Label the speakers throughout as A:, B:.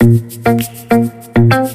A: Música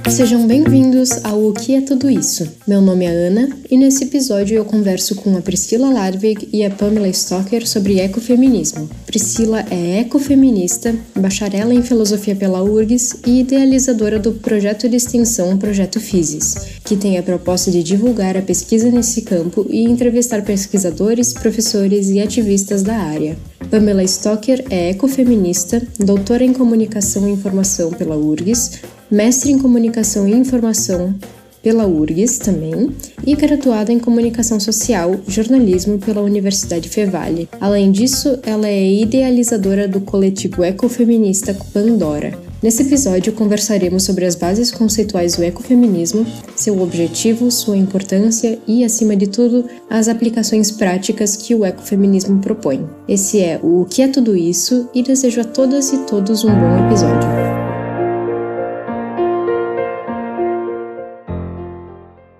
A: Sejam bem-vindos ao O que é tudo isso? Meu nome é Ana e nesse episódio eu converso com a Priscila Larvig e a Pamela Stocker sobre ecofeminismo. Priscila é ecofeminista, bacharela em filosofia pela URGS e idealizadora do projeto de extensão Projeto Physis, que tem a proposta de divulgar a pesquisa nesse campo e entrevistar pesquisadores, professores e ativistas da área. Pamela Stocker é ecofeminista, doutora em comunicação e informação pela URGS, mestre em Comunicação e Informação pela URGS também e graduada em Comunicação Social, Jornalismo pela Universidade Fevale. Além disso, ela é idealizadora do coletivo ecofeminista Pandora. Nesse episódio, conversaremos sobre as bases conceituais do ecofeminismo, seu objetivo, sua importância e, acima de tudo, as aplicações práticas que o ecofeminismo propõe. Esse é o Que é Tudo Isso e desejo a todas e todos um bom episódio.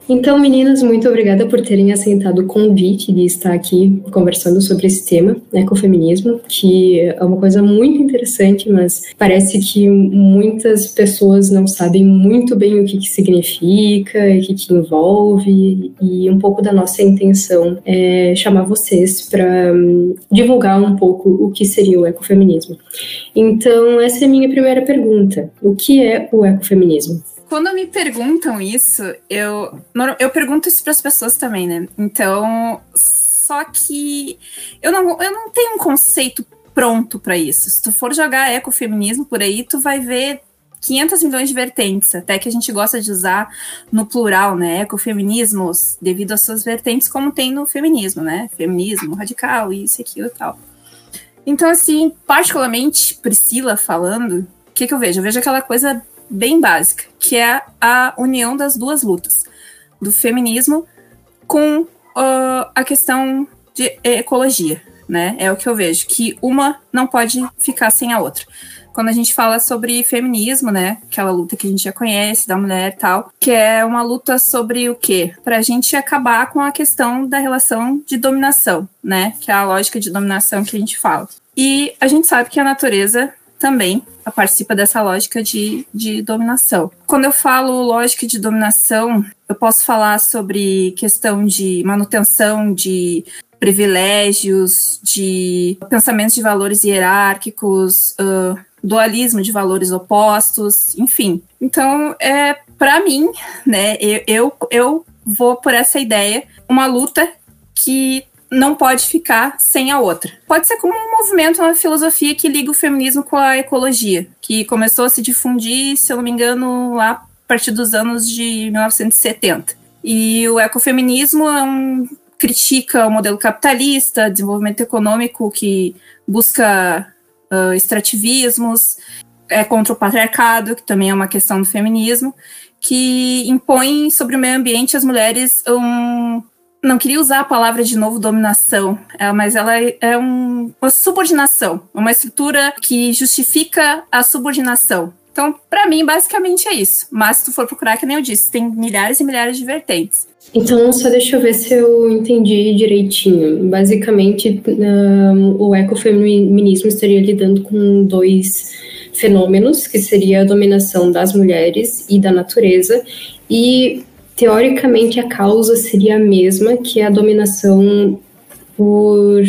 A: Então, meninas, muito obrigada por terem aceitado o convite de estar aqui conversando sobre esse tema, ecofeminismo, que é uma coisa muito interessante, mas parece que muitas pessoas não sabem muito bem o que, que significa, o que, que envolve, e um pouco da nossa intenção é chamar vocês para um, divulgar um pouco o que seria o ecofeminismo. Então, essa é a minha primeira pergunta: o que é o ecofeminismo?
B: Quando me perguntam isso, eu, eu pergunto isso para as pessoas também, né? Então, só que eu não, eu não tenho um conceito pronto para isso. Se tu for jogar ecofeminismo por aí, tu vai ver 500 milhões de vertentes, até que a gente gosta de usar no plural, né? Ecofeminismos, devido às suas vertentes, como tem no feminismo, né? Feminismo radical, isso, aquilo e tal. Então, assim, particularmente, Priscila falando, o que, que eu vejo? Eu vejo aquela coisa bem básica, que é a união das duas lutas, do feminismo com uh, a questão de ecologia, né? É o que eu vejo, que uma não pode ficar sem a outra. Quando a gente fala sobre feminismo, né? Aquela luta que a gente já conhece, da mulher e tal, que é uma luta sobre o quê? Para a gente acabar com a questão da relação de dominação, né? Que é a lógica de dominação que a gente fala. E a gente sabe que a natureza também participa dessa lógica de, de dominação. Quando eu falo lógica de dominação, eu posso falar sobre questão de manutenção de privilégios, de pensamentos de valores hierárquicos, uh, dualismo de valores opostos, enfim. Então, é para mim, né, eu, eu, eu vou por essa ideia, uma luta que não pode ficar sem a outra. Pode ser como um movimento, uma filosofia que liga o feminismo com a ecologia, que começou a se difundir, se eu não me engano, lá a partir dos anos de 1970. E o ecofeminismo é um, critica o modelo capitalista, desenvolvimento econômico que busca uh, extrativismos, é contra o patriarcado, que também é uma questão do feminismo, que impõe sobre o meio ambiente as mulheres um não queria usar a palavra de novo dominação, é, mas ela é um, uma subordinação, uma estrutura que justifica a subordinação. Então, para mim, basicamente é isso. Mas se tu for procurar, que nem eu disse, tem milhares e milhares de vertentes.
A: Então, só deixa eu ver se eu entendi direitinho. Basicamente, um, o ecofeminismo estaria lidando com dois fenômenos, que seria a dominação das mulheres e da natureza, e teoricamente a causa seria a mesma, que é a dominação por,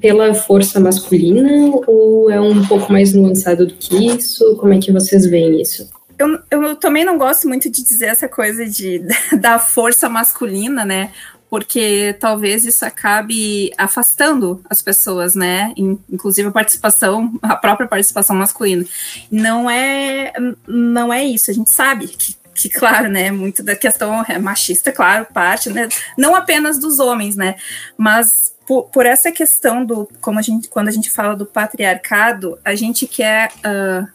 A: pela força masculina, ou é um pouco mais nuançado do que isso? Como é que vocês veem isso?
B: Eu, eu também não gosto muito de dizer essa coisa de, da força masculina, né? porque talvez isso acabe afastando as pessoas, né? Inclusive a participação, a própria participação masculina. Não é, não é isso. A gente sabe que que, claro, né, muito da questão é machista, claro, parte, né, não apenas dos homens, né, mas por, por, essa questão do, como a gente, quando a gente fala do patriarcado, a gente quer uh,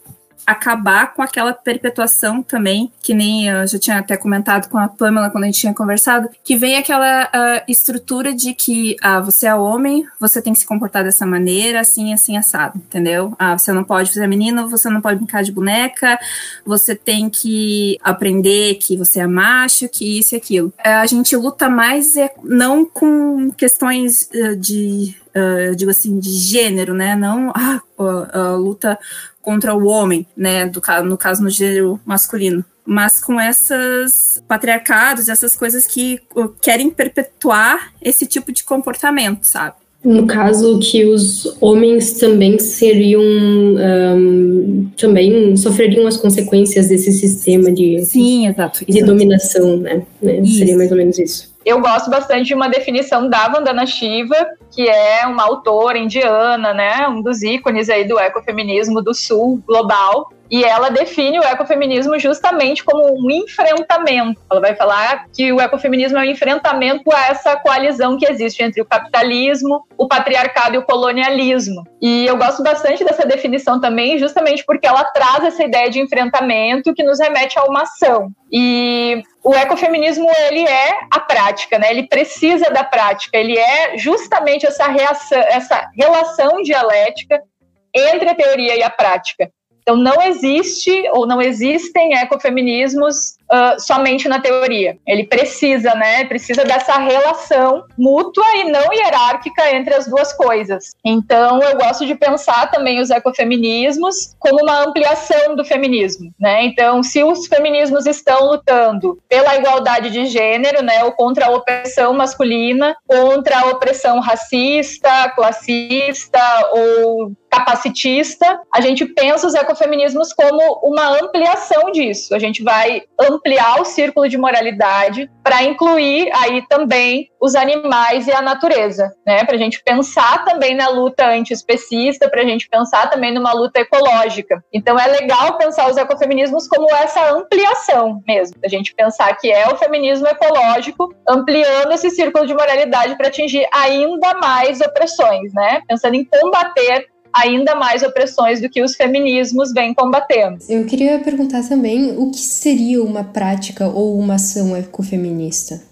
B: acabar com aquela perpetuação também, que nem eu já tinha até comentado com a Pamela quando a gente tinha conversado, que vem aquela uh, estrutura de que ah, você é homem, você tem que se comportar dessa maneira, assim, assim, assado, entendeu? Ah, você não pode fazer menino, você não pode brincar de boneca, você tem que aprender que você é macho, que isso e aquilo. Uh, a gente luta mais é, não com questões uh, de uh, digo assim, de gênero, né? Não, ah,
C: a, a luta contra o homem, né, do, no caso no gênero masculino. Mas com esses patriarcados, essas coisas que querem perpetuar esse tipo de comportamento, sabe?
A: No caso que os homens também seriam um, também sofreriam as consequências desse sistema de
C: sim exato
A: de dominação né, né? seria mais ou menos isso.
D: Eu gosto bastante de uma definição da Vandana Shiva que é uma autora indiana né um dos ícones aí do ecofeminismo do sul global e ela define o ecofeminismo justamente como um enfrentamento. Ela vai falar que o ecofeminismo é um enfrentamento a essa coalizão que existe entre o capitalismo, o patriarcado e o colonialismo. E eu gosto bastante dessa definição também, justamente porque ela traz essa ideia de enfrentamento que nos remete a uma ação. E o ecofeminismo ele é a prática, né? Ele precisa da prática. Ele é justamente essa reação, essa relação dialética entre a teoria e a prática. Então, não existe ou não existem ecofeminismos uh, somente na teoria. Ele precisa, né? Precisa dessa relação mútua e não hierárquica entre as duas coisas. Então, eu gosto de pensar também os ecofeminismos como uma ampliação do feminismo, né? Então, se os feminismos estão lutando pela igualdade de gênero, né, ou contra a opressão masculina, contra a opressão racista, classista ou capacitista, a gente pensa os ecofeminismos como uma ampliação disso. A gente vai ampliar o círculo de moralidade para incluir aí também os animais e a natureza, né? Para a gente pensar também na luta antiespecista, para a gente pensar também numa luta ecológica. Então é legal pensar os ecofeminismos como essa ampliação mesmo, a gente pensar que é o feminismo ecológico ampliando esse círculo de moralidade para atingir ainda mais opressões, né? Pensando em combater ainda mais opressões do que os feminismos vêm combatendo.
A: Eu queria perguntar também o que seria uma prática ou uma ação ecofeminista?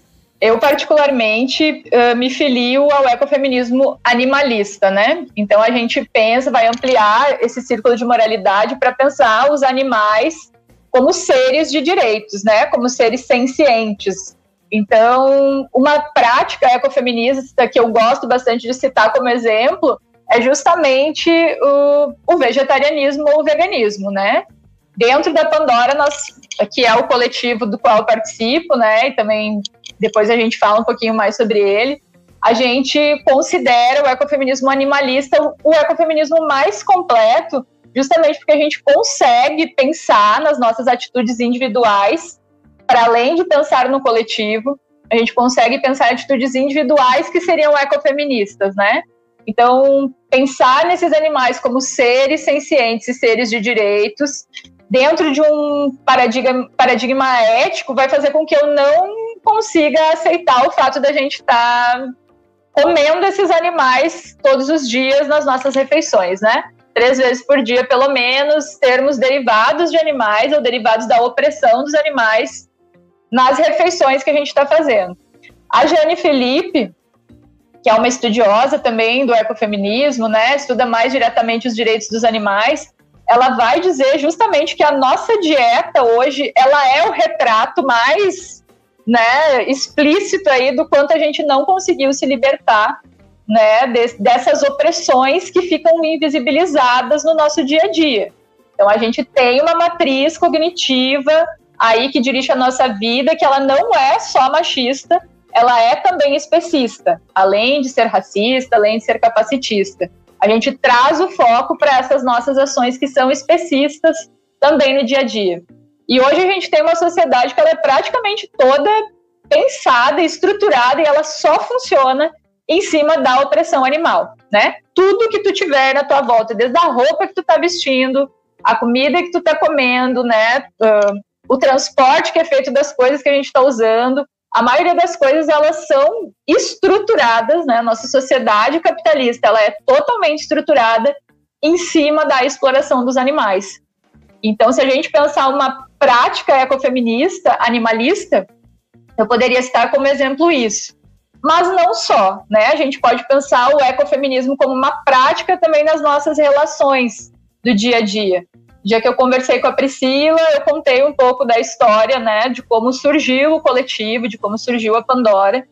D: Eu, particularmente, me filio ao ecofeminismo animalista, né? Então, a gente pensa, vai ampliar esse círculo de moralidade para pensar os animais como seres de direitos, né? Como seres sencientes. Então, uma prática ecofeminista que eu gosto bastante de citar como exemplo é justamente o, o vegetarianismo ou o veganismo, né? Dentro da Pandora, nós, que é o coletivo do qual eu participo, né? E também depois a gente fala um pouquinho mais sobre ele. A gente considera o ecofeminismo animalista o ecofeminismo mais completo, justamente porque a gente consegue pensar nas nossas atitudes individuais, para além de pensar no coletivo, a gente consegue pensar atitudes individuais que seriam ecofeministas, né? Então, pensar nesses animais como seres sencientes e seres de direitos, dentro de um paradigma, paradigma ético, vai fazer com que eu não consiga aceitar o fato da gente estar tá comendo esses animais todos os dias nas nossas refeições, né? Três vezes por dia, pelo menos, termos derivados de animais ou derivados da opressão dos animais nas refeições que a gente está fazendo. A Jane Felipe, que é uma estudiosa também do ecofeminismo, né, estuda mais diretamente os direitos dos animais, ela vai dizer justamente que a nossa dieta hoje, ela é o retrato mais, né, explícito aí do quanto a gente não conseguiu se libertar, né, de, dessas opressões que ficam invisibilizadas no nosso dia a dia. Então a gente tem uma matriz cognitiva aí que dirige a nossa vida, que ela não é só machista, ela é também especista, além de ser racista, além de ser capacitista. A gente traz o foco para essas nossas ações que são especistas também no dia a dia. E hoje a gente tem uma sociedade que ela é praticamente toda pensada, estruturada e ela só funciona em cima da opressão animal, né? Tudo que tu tiver na tua volta, desde a roupa que tu tá vestindo, a comida que tu tá comendo, né? Uh, o transporte que é feito das coisas que a gente está usando, a maioria das coisas elas são estruturadas, né? Nossa sociedade capitalista ela é totalmente estruturada em cima da exploração dos animais. Então, se a gente pensar uma prática ecofeminista, animalista, eu poderia citar como exemplo isso. Mas não só, né? A gente pode pensar o ecofeminismo como uma prática também nas nossas relações do dia a dia dia que eu conversei com a Priscila, eu contei um pouco da história, né, de como surgiu o coletivo, de como surgiu a Pandora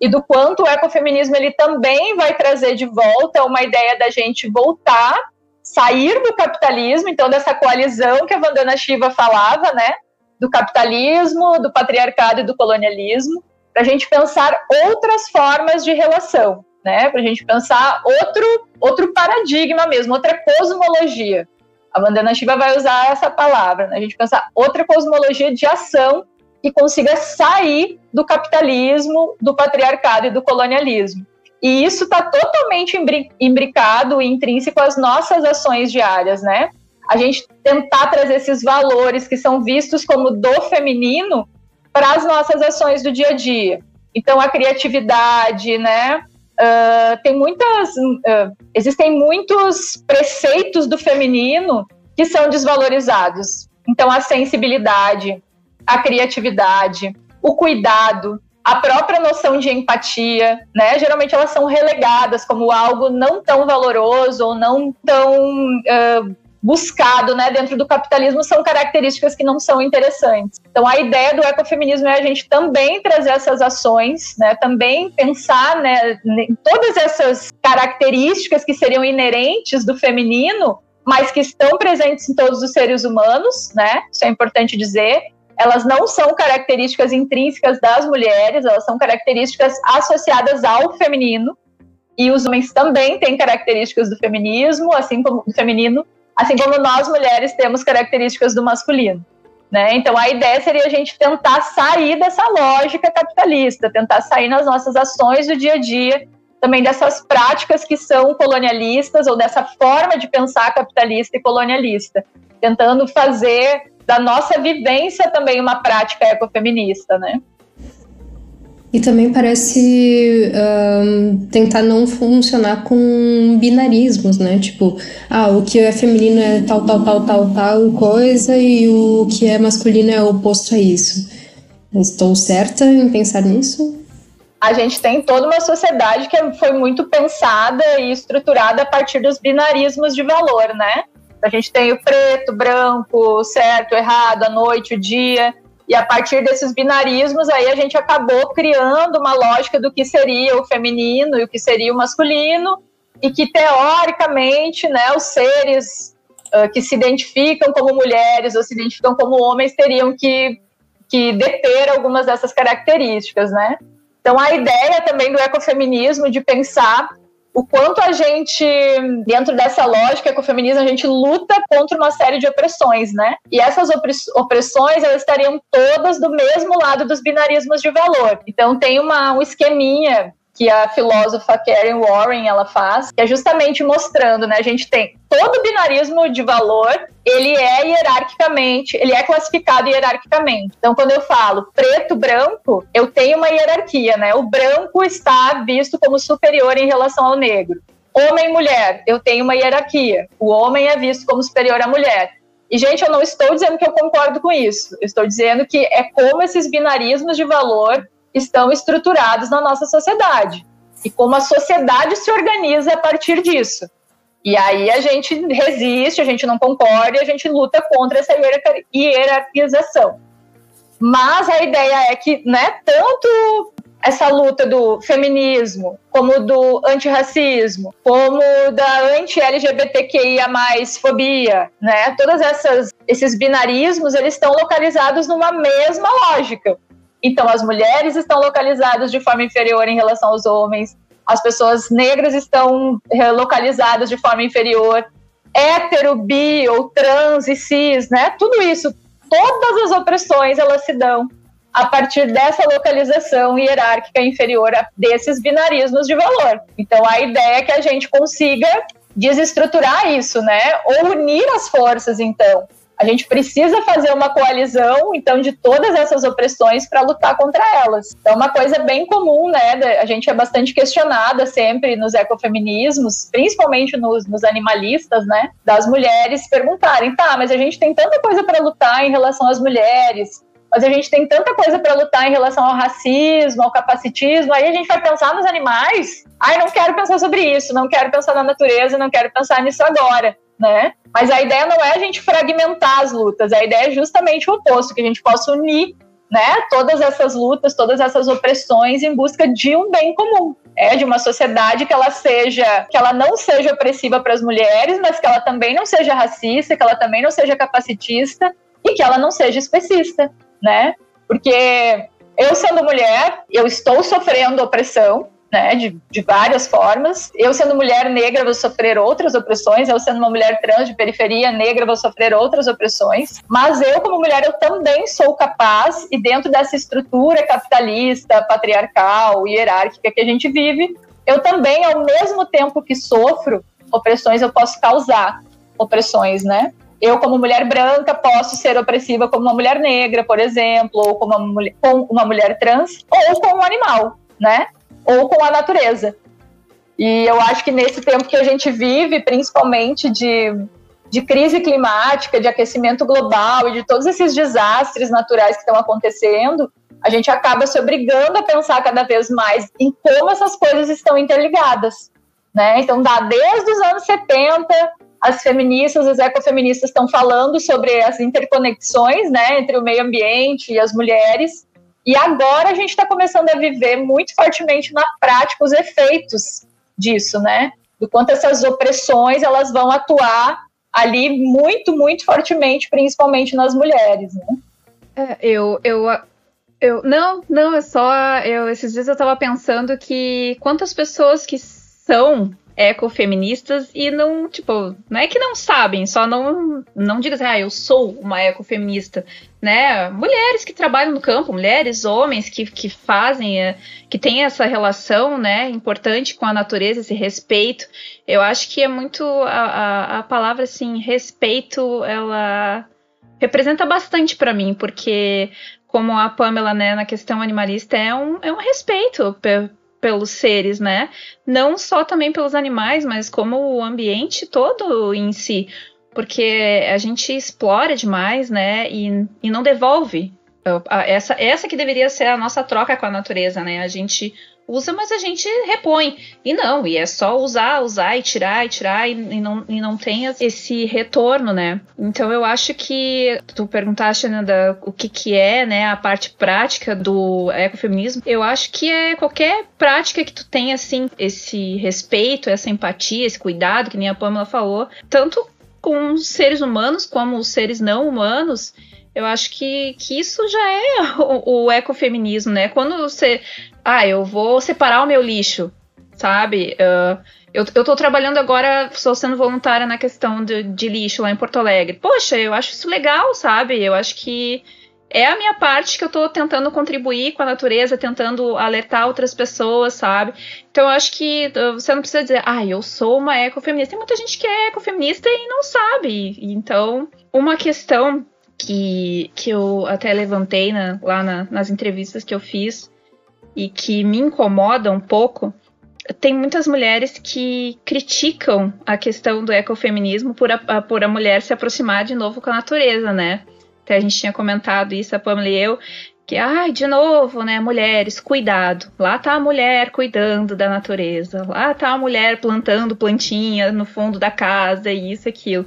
D: e do quanto o ecofeminismo ele também vai trazer de volta uma ideia da gente voltar sair do capitalismo, então dessa coalizão que a Vandana Shiva falava, né? Do capitalismo, do patriarcado e do colonialismo, para a gente pensar outras formas de relação, né? Para a gente pensar outro, outro paradigma mesmo, outra cosmologia. A Vandana Shiva vai usar essa palavra, né? A gente pensar outra cosmologia de ação que consiga sair do capitalismo, do patriarcado e do colonialismo. E isso está totalmente imbricado e intrínseco às nossas ações diárias, né? A gente tentar trazer esses valores que são vistos como do feminino para as nossas ações do dia a dia. Então, a criatividade, né? Uh, tem muitas. Uh, existem muitos preceitos do feminino que são desvalorizados. Então, a sensibilidade, a criatividade, o cuidado, a própria noção de empatia, né? Geralmente elas são relegadas como algo não tão valoroso ou não tão uh, buscado, né? Dentro do capitalismo são características que não são interessantes. Então a ideia do ecofeminismo é a gente também trazer essas ações, né? Também pensar, né? Em todas essas características que seriam inerentes do feminino, mas que estão presentes em todos os seres humanos, né? Isso é importante dizer elas não são características intrínsecas das mulheres, elas são características associadas ao feminino. E os homens também têm características do feminismo, assim como do feminino, assim como nós mulheres temos características do masculino. Né? Então a ideia seria a gente tentar sair dessa lógica capitalista, tentar sair nas nossas ações do dia a dia, também dessas práticas que são colonialistas ou dessa forma de pensar capitalista e colonialista, tentando fazer da nossa vivência também uma prática ecofeminista, né?
A: E também parece um, tentar não funcionar com binarismos, né? Tipo, ah, o que é feminino é tal, tal, tal, tal, tal coisa e o que é masculino é oposto a isso. Estou certa em pensar nisso?
D: A gente tem toda uma sociedade que foi muito pensada e estruturada a partir dos binarismos de valor, né? A gente tem o preto, branco, certo, errado, a noite, o dia. E a partir desses binarismos, aí a gente acabou criando uma lógica do que seria o feminino e o que seria o masculino, e que teoricamente, né, os seres uh, que se identificam como mulheres ou se identificam como homens teriam que, que deter algumas dessas características, né? Então a ideia também do ecofeminismo de pensar o quanto a gente, dentro dessa lógica que o feminismo, a gente luta contra uma série de opressões, né? E essas opressões, elas estariam todas do mesmo lado dos binarismos de valor. Então tem uma, um esqueminha que a filósofa Karen Warren ela faz, que é justamente mostrando, né? A gente tem todo binarismo de valor, ele é hierarquicamente, ele é classificado hierarquicamente. Então, quando eu falo preto, branco, eu tenho uma hierarquia, né? O branco está visto como superior em relação ao negro. Homem e mulher, eu tenho uma hierarquia. O homem é visto como superior à mulher. E, gente, eu não estou dizendo que eu concordo com isso. Eu estou dizendo que é como esses binarismos de valor estão estruturados na nossa sociedade e como a sociedade se organiza a partir disso. E aí a gente resiste, a gente não concorda a gente luta contra essa hierarquização. Mas a ideia é que, né, tanto essa luta do feminismo, como do antirracismo, como da anti-LGBTQIA+, fobia, né? Todas essas esses binarismos, eles estão localizados numa mesma lógica. Então, as mulheres estão localizadas de forma inferior em relação aos homens, as pessoas negras estão eh, localizadas de forma inferior, hétero, bi ou trans e cis, né? Tudo isso, todas as opressões, elas se dão a partir dessa localização hierárquica inferior desses binarismos de valor. Então, a ideia é que a gente consiga desestruturar isso, né? Ou unir as forças, então, a gente precisa fazer uma coalizão, então, de todas essas opressões para lutar contra elas. Então, uma coisa bem comum, né? A gente é bastante questionada sempre nos ecofeminismos, principalmente nos, nos animalistas, né? Das mulheres perguntarem, tá, mas a gente tem tanta coisa para lutar em relação às mulheres, mas a gente tem tanta coisa para lutar em relação ao racismo, ao capacitismo, aí a gente vai pensar nos animais. Ai, não quero pensar sobre isso, não quero pensar na natureza, não quero pensar nisso agora né? Mas a ideia não é a gente fragmentar as lutas, a ideia é justamente o oposto, que a gente possa unir né, todas essas lutas, todas essas opressões em busca de um bem comum, é de uma sociedade que ela seja, que ela não seja opressiva para as mulheres, mas que ela também não seja racista, que ela também não seja capacitista e que ela não seja especista, né? Porque eu sendo mulher, eu estou sofrendo opressão, né, de, de várias formas. Eu, sendo mulher negra, vou sofrer outras opressões. Eu, sendo uma mulher trans de periferia negra, vou sofrer outras opressões. Mas eu, como mulher, eu também sou capaz, e dentro dessa estrutura capitalista, patriarcal, hierárquica que a gente vive, eu também, ao mesmo tempo que sofro opressões, eu posso causar opressões, né? Eu, como mulher branca, posso ser opressiva como uma mulher negra, por exemplo, ou como uma mulher, com uma mulher trans, ou com um animal, né? Ou com a natureza. E eu acho que nesse tempo que a gente vive, principalmente de, de crise climática, de aquecimento global e de todos esses desastres naturais que estão acontecendo, a gente acaba se obrigando a pensar cada vez mais em como essas coisas estão interligadas. Né? Então, dá desde os anos 70, as feministas, as ecofeministas estão falando sobre as interconexões né, entre o meio ambiente e as mulheres, e agora a gente está começando a viver muito fortemente na prática os efeitos disso, né? Do quanto essas opressões elas vão atuar ali muito, muito fortemente, principalmente nas mulheres, né?
B: É, eu, eu, eu, não, não, é só, eu, esses dias eu estava pensando que quantas pessoas que são ecofeministas e não, tipo, não é que não sabem, só não não diga assim, ah, eu sou uma ecofeminista, né? Mulheres que trabalham no campo, mulheres, homens que, que fazem, eh, que têm essa relação, né, importante com a natureza, esse respeito. Eu acho que é muito a, a, a palavra assim, respeito, ela representa bastante para mim, porque como a Pamela, né, na questão animalista, é um, é um respeito pelos seres, né? Não só também pelos animais, mas como o ambiente todo em si. Porque a gente explora demais, né? E, e não devolve. Essa, essa que deveria ser a nossa troca com a natureza, né? A gente usa, mas a gente repõe. E não, e é só usar, usar e tirar e tirar e, e, não, e não tem esse retorno, né? Então eu acho que tu perguntaste né, da, o que, que é né, a parte prática do ecofeminismo. Eu acho que é qualquer prática que tu tenha assim esse respeito, essa empatia, esse cuidado, que nem a Pamela falou, tanto com seres humanos como os seres não humanos. Eu acho que, que isso já é o, o ecofeminismo, né? Quando você ah, eu vou separar o meu lixo, sabe? Uh, eu, eu tô trabalhando agora, estou sendo voluntária na questão de, de, lixo lá em Porto Alegre. Poxa, eu acho isso legal, sabe? Eu acho que é a minha parte que eu tô tentando contribuir com a natureza, tentando alertar outras pessoas, sabe? Então eu acho que uh, você não precisa dizer, ah, eu sou uma ecofeminista. Tem muita gente que é ecofeminista e não sabe. Então, uma questão que, que eu até levantei na, lá na, nas entrevistas que eu fiz e que me incomoda um pouco, tem muitas mulheres que criticam a questão do ecofeminismo por a, por a mulher se aproximar de novo com a natureza, né? Até a gente tinha comentado isso, a Pamela e eu, que, ai, de novo, né, mulheres, cuidado. Lá tá a mulher cuidando da natureza, lá tá a mulher plantando plantinha no fundo da casa, isso, aquilo.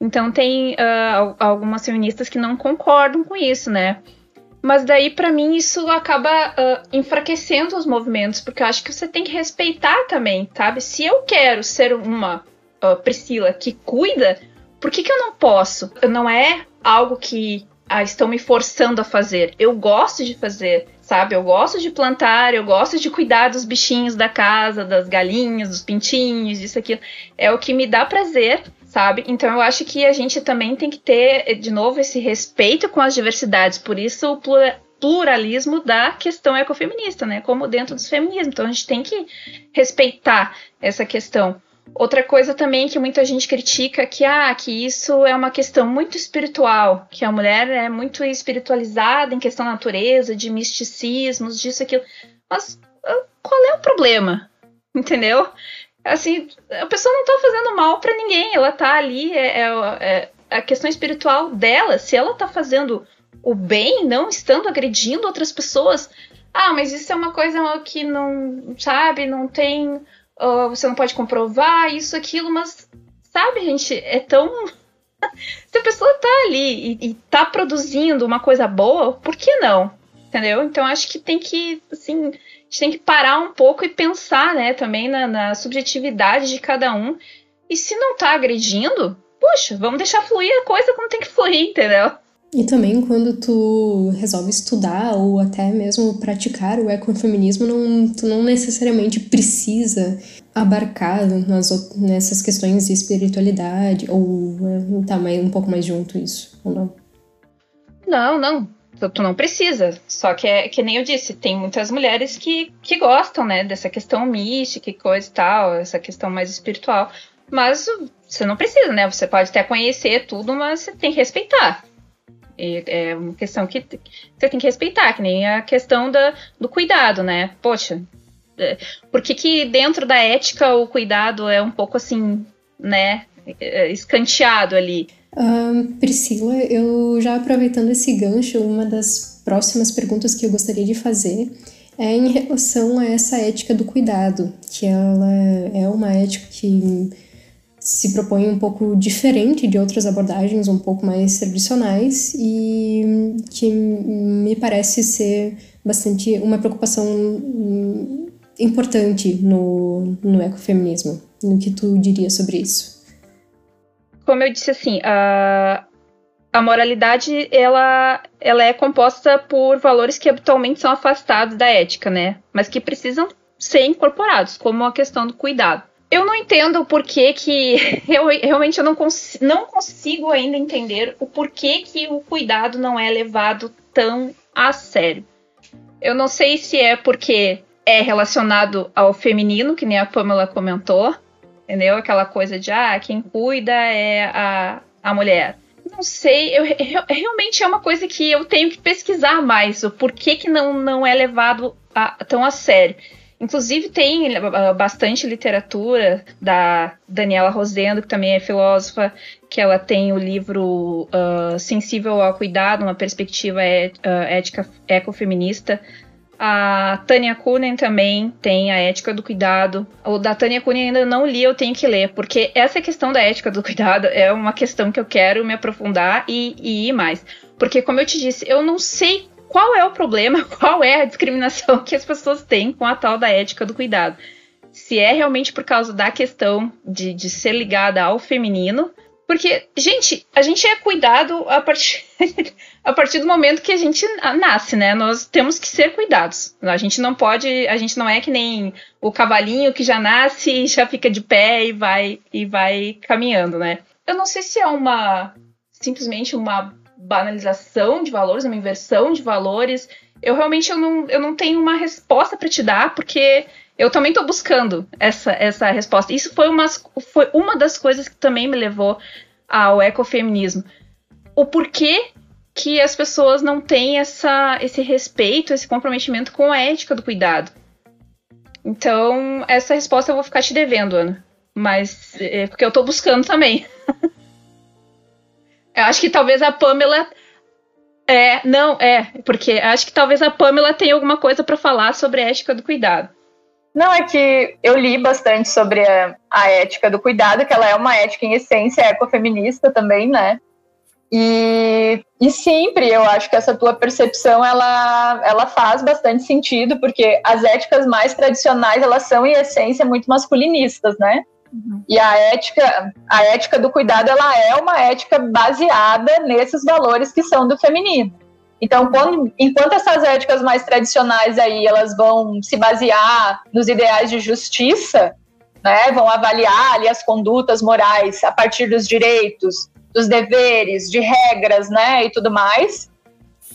B: Então tem uh, algumas feministas que não concordam com isso, né? Mas daí, para mim, isso acaba uh, enfraquecendo os movimentos, porque eu acho que você tem que respeitar também, sabe? Se eu quero ser uma uh, Priscila que cuida, por que, que eu não posso? Não é algo que ah, estão me forçando a fazer. Eu gosto de fazer, sabe? Eu gosto de plantar, eu gosto de cuidar dos bichinhos da casa, das galinhas, dos pintinhos, disso, aquilo. É o que me dá prazer sabe? Então eu acho que a gente também tem que ter, de novo, esse respeito com as diversidades. Por isso o pluralismo da questão ecofeminista, né? Como dentro dos feminismos. Então a gente tem que respeitar essa questão. Outra coisa também que muita gente critica que ah, que isso é uma questão muito espiritual, que a mulher é muito espiritualizada em questão da natureza, de misticismos, disso aquilo. Mas ah, qual é o problema? Entendeu? assim, a pessoa não tá fazendo mal para ninguém, ela tá ali, é, é, é, a questão espiritual dela, se ela tá fazendo o bem, não estando agredindo outras pessoas, ah, mas isso é uma coisa que não, sabe, não tem, uh, você não pode comprovar isso, aquilo, mas, sabe, gente, é tão Se a pessoa tá ali e, e tá produzindo uma coisa boa, por que não? Entendeu? Então acho que tem que, assim, a gente tem que parar um pouco e pensar, né, também na, na subjetividade de cada um. E se não tá agredindo, puxa, vamos deixar fluir a coisa como tem que fluir, entendeu?
A: E também quando tu resolve estudar ou até mesmo praticar o ecofeminismo, não, tu não necessariamente precisa abarcar nas, nessas questões de espiritualidade ou é, tá mais, um pouco mais junto isso, ou não?
B: Não, não. Tu, tu não precisa. Só que é que nem eu disse, tem muitas mulheres que, que gostam, né, dessa questão mística e coisa e tal, essa questão mais espiritual. Mas você não precisa, né? Você pode até conhecer tudo, mas você tem que respeitar. É uma questão que você tem que respeitar, que nem a questão da, do cuidado, né? Poxa, é, por que, que dentro da ética o cuidado é um pouco assim, né, é, escanteado ali?
A: Priscila, eu já aproveitando esse gancho, uma das próximas perguntas que eu gostaria de fazer é em relação a essa ética do cuidado, que ela é uma ética que se propõe um pouco diferente de outras abordagens um pouco mais tradicionais e que me parece ser bastante uma preocupação importante no, no ecofeminismo. No que tu diria sobre isso?
B: Como eu disse assim, a, a moralidade ela, ela é composta por valores que habitualmente são afastados da ética, né? Mas que precisam ser incorporados, como a questão do cuidado eu não entendo o porquê que. Eu realmente eu não, cons não consigo ainda entender o porquê que o cuidado não é levado tão a sério. Eu não sei se é porque é relacionado ao feminino, que nem a Pamela comentou, entendeu? Aquela coisa de, ah, quem cuida é a, a mulher. Não sei, eu, eu, realmente é uma coisa que eu tenho que pesquisar mais, o porquê que não, não é levado a, tão a sério. Inclusive tem uh, bastante literatura da Daniela Rosendo, que também é filósofa, que ela tem o livro uh, Sensível ao Cuidado, uma perspectiva é, uh, ética ecofeminista. A Tânia Kunen também tem a ética do cuidado. O da Tânia Kunen ainda não li, eu tenho que ler, porque essa questão da ética do cuidado é uma questão que eu quero me aprofundar e, e ir mais. Porque, como eu te disse, eu não sei qual é o problema, qual é a discriminação que as pessoas têm com a tal da ética do cuidado. Se é realmente por causa da questão de, de ser ligada ao feminino, porque, gente, a gente é cuidado a partir, a partir do momento que a gente nasce, né? Nós temos que ser cuidados. A gente não pode, a gente não é que nem o cavalinho que já nasce e já fica de pé e vai e vai caminhando, né? Eu não sei se é uma simplesmente uma banalização de valores, uma inversão de valores. Eu realmente eu não, eu não tenho uma resposta para te dar, porque eu também estou buscando essa, essa resposta. Isso foi, umas, foi uma das coisas que também me levou ao ecofeminismo. O porquê que as pessoas não têm essa, esse respeito, esse comprometimento com a ética do cuidado. Então, essa resposta eu vou ficar te devendo, Ana. Mas é porque eu estou buscando também. Eu acho que talvez a Pamela. É, não, é, porque acho que talvez a Pamela tenha alguma coisa para falar sobre a ética do cuidado.
D: Não, é que eu li bastante sobre a, a, ética do cuidado, que ela é uma ética em essência ecofeminista também, né? E, e sempre eu acho que essa tua percepção ela, ela faz bastante sentido, porque as éticas mais tradicionais elas são em essência muito masculinistas, né? Uhum. E a ética, a ética do cuidado, ela é uma ética baseada nesses valores que são do feminino. Então, quando, enquanto essas éticas mais tradicionais aí, elas vão se basear nos ideais de justiça, né, vão avaliar ali as condutas morais a partir dos direitos, dos deveres, de regras, né, e tudo mais.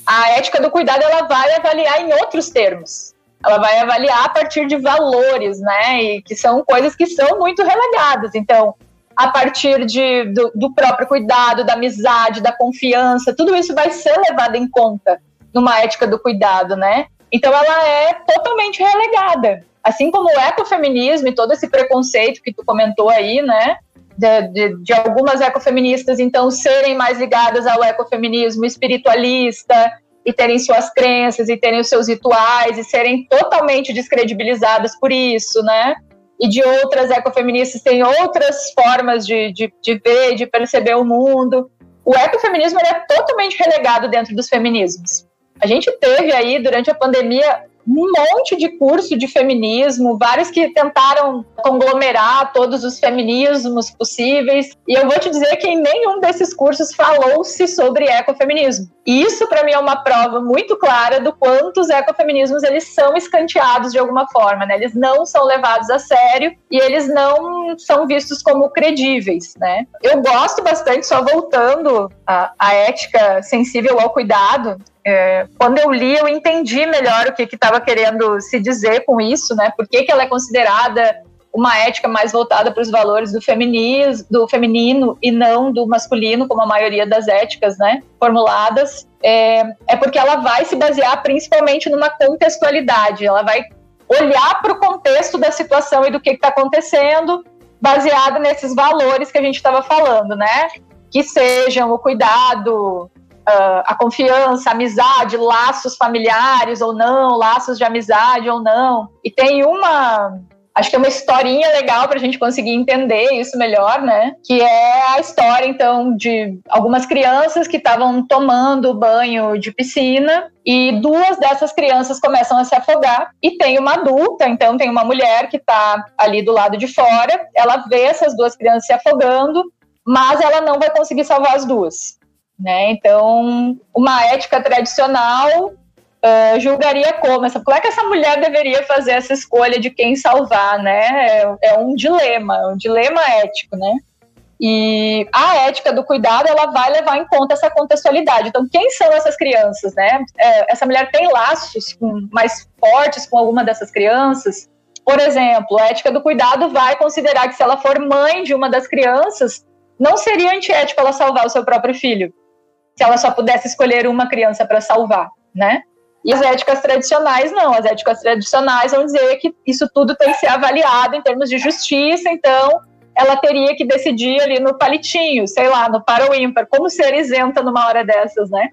D: A ética do cuidado, ela vai avaliar em outros termos ela vai avaliar a partir de valores, né? E que são coisas que são muito relegadas. Então, a partir de, do, do, próprio cuidado, da amizade, da confiança, tudo isso vai ser levado em conta numa ética do cuidado, né? Então, ela é totalmente relegada. Assim como o ecofeminismo e todo esse preconceito que tu comentou aí, né? De, de, de algumas ecofeministas, então, serem mais ligadas ao ecofeminismo espiritualista, e terem suas crenças e terem os seus rituais e serem totalmente descredibilizadas por isso, né? e de outras ecofeministas têm outras formas de, de, de ver, de perceber o mundo. O ecofeminismo é totalmente relegado dentro dos feminismos. A gente teve aí, durante a pandemia, um monte de curso de feminismo, vários que tentaram conglomerar todos os feminismos possíveis. E eu vou te dizer que em nenhum desses cursos falou-se sobre ecofeminismo. E isso para mim é uma prova muito clara do quanto os ecofeminismos eles são escanteados de alguma forma, né? Eles não são levados a sério e eles não são vistos como credíveis, né? Eu gosto bastante, só voltando à, à ética sensível ao cuidado, é, quando eu li, eu entendi melhor o que estava querendo se dizer com isso, né? Por que, que ela é considerada uma ética mais voltada para os valores do do feminino e não do masculino, como a maioria das éticas, né, formuladas, é, é porque ela vai se basear principalmente numa contextualidade. Ela vai olhar para o contexto da situação e do que está acontecendo, baseado nesses valores que a gente estava falando, né? Que sejam o cuidado, uh, a confiança, a amizade, laços familiares ou não, laços de amizade ou não. E tem uma acho que é uma historinha legal para a gente conseguir entender isso melhor, né? Que é a história, então, de algumas crianças que estavam tomando banho de piscina e duas dessas crianças começam a se afogar e tem uma adulta, então tem uma mulher que está ali do lado de fora, ela vê essas duas crianças se afogando, mas ela não vai conseguir salvar as duas. Né? Então, uma ética tradicional uh, julgaria como? Essa, como é que essa mulher deveria fazer essa escolha de quem salvar? Né? É, é um dilema, é um dilema ético. Né? E a ética do cuidado ela vai levar em conta essa contextualidade. Então, quem são essas crianças, né? É, essa mulher tem laços com, mais fortes com alguma dessas crianças. Por exemplo, a ética do cuidado vai considerar que se ela for mãe de uma das crianças, não seria antiético ela salvar o seu próprio filho se ela só pudesse escolher uma criança para salvar, né? E as éticas tradicionais não, as éticas tradicionais vão dizer que isso tudo tem que ser avaliado em termos de justiça, então ela teria que decidir ali no palitinho, sei lá, no para ou ímpar, como ser isenta numa hora dessas, né?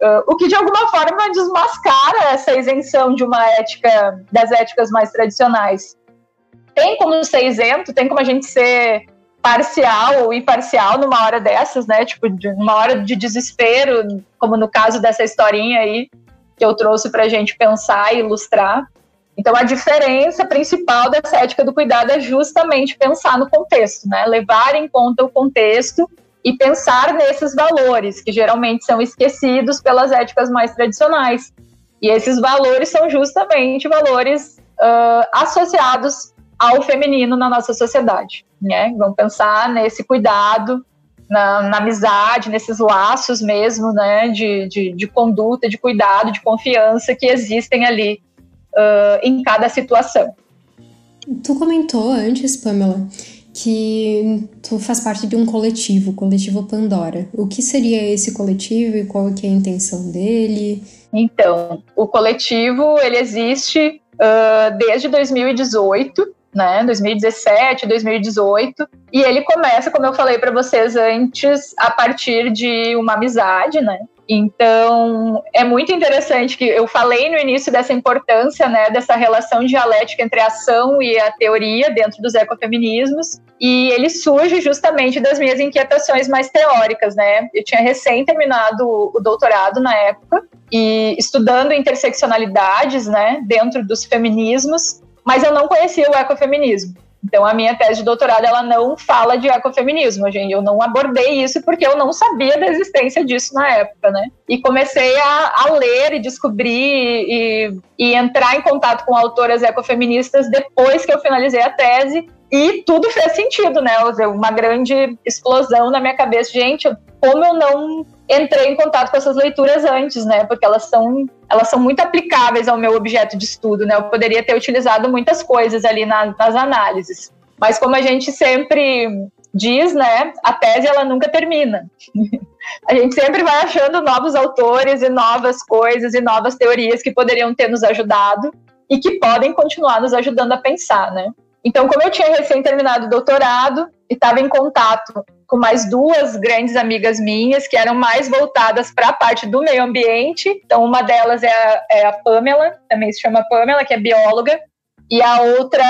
D: Uh, o que de alguma forma desmascara essa isenção de uma ética, das éticas mais tradicionais. Tem como ser isento, tem como a gente ser parcial ou imparcial numa hora dessas, né? Tipo, de uma hora de desespero, como no caso dessa historinha aí que eu trouxe para a gente pensar e ilustrar. Então, a diferença principal dessa ética do cuidado é justamente pensar no contexto, né? Levar em conta o contexto e pensar nesses valores, que geralmente são esquecidos pelas éticas mais tradicionais. E esses valores são justamente valores uh, associados ao feminino na nossa sociedade né? Vamos pensar nesse cuidado, na, na amizade, nesses laços mesmo, né? De, de, de, conduta, de cuidado, de confiança que existem ali uh, em cada situação.
A: Tu comentou antes, Pamela, que tu faz parte de um coletivo, o coletivo Pandora. O que seria esse coletivo e qual que é a intenção dele?
D: Então, o coletivo ele existe uh, desde 2018 né, 2017, 2018, e ele começa, como eu falei para vocês antes, a partir de uma amizade, né? Então, é muito interessante que eu falei no início dessa importância, né, dessa relação dialética entre a ação e a teoria dentro dos ecofeminismos, e ele surge justamente das minhas inquietações mais teóricas, né? Eu tinha recém terminado o doutorado na época e estudando interseccionalidades, né, dentro dos feminismos, mas eu não conhecia o ecofeminismo. Então, a minha tese de doutorado, ela não fala de ecofeminismo, gente. Eu não abordei isso porque eu não sabia da existência disso na época, né? E comecei a, a ler e descobrir e, e entrar em contato com autoras ecofeministas depois que eu finalizei a tese. E tudo fez sentido, né? Uma grande explosão na minha cabeça. Gente, como eu não entrei em contato com essas leituras antes, né? Porque elas são, elas são muito aplicáveis ao meu objeto de estudo, né? Eu poderia ter utilizado muitas coisas ali na, nas análises. Mas como a gente sempre diz, né? A tese ela nunca termina. a gente sempre vai achando novos autores e novas coisas e novas teorias que poderiam ter nos ajudado e que podem continuar nos ajudando a pensar, né? Então, como eu tinha recém terminado o doutorado e estava em contato com mais duas grandes amigas minhas que eram mais voltadas para a parte do meio ambiente. Então, uma delas é a, é a, Pamela, também se chama Pamela, que é bióloga, e a outra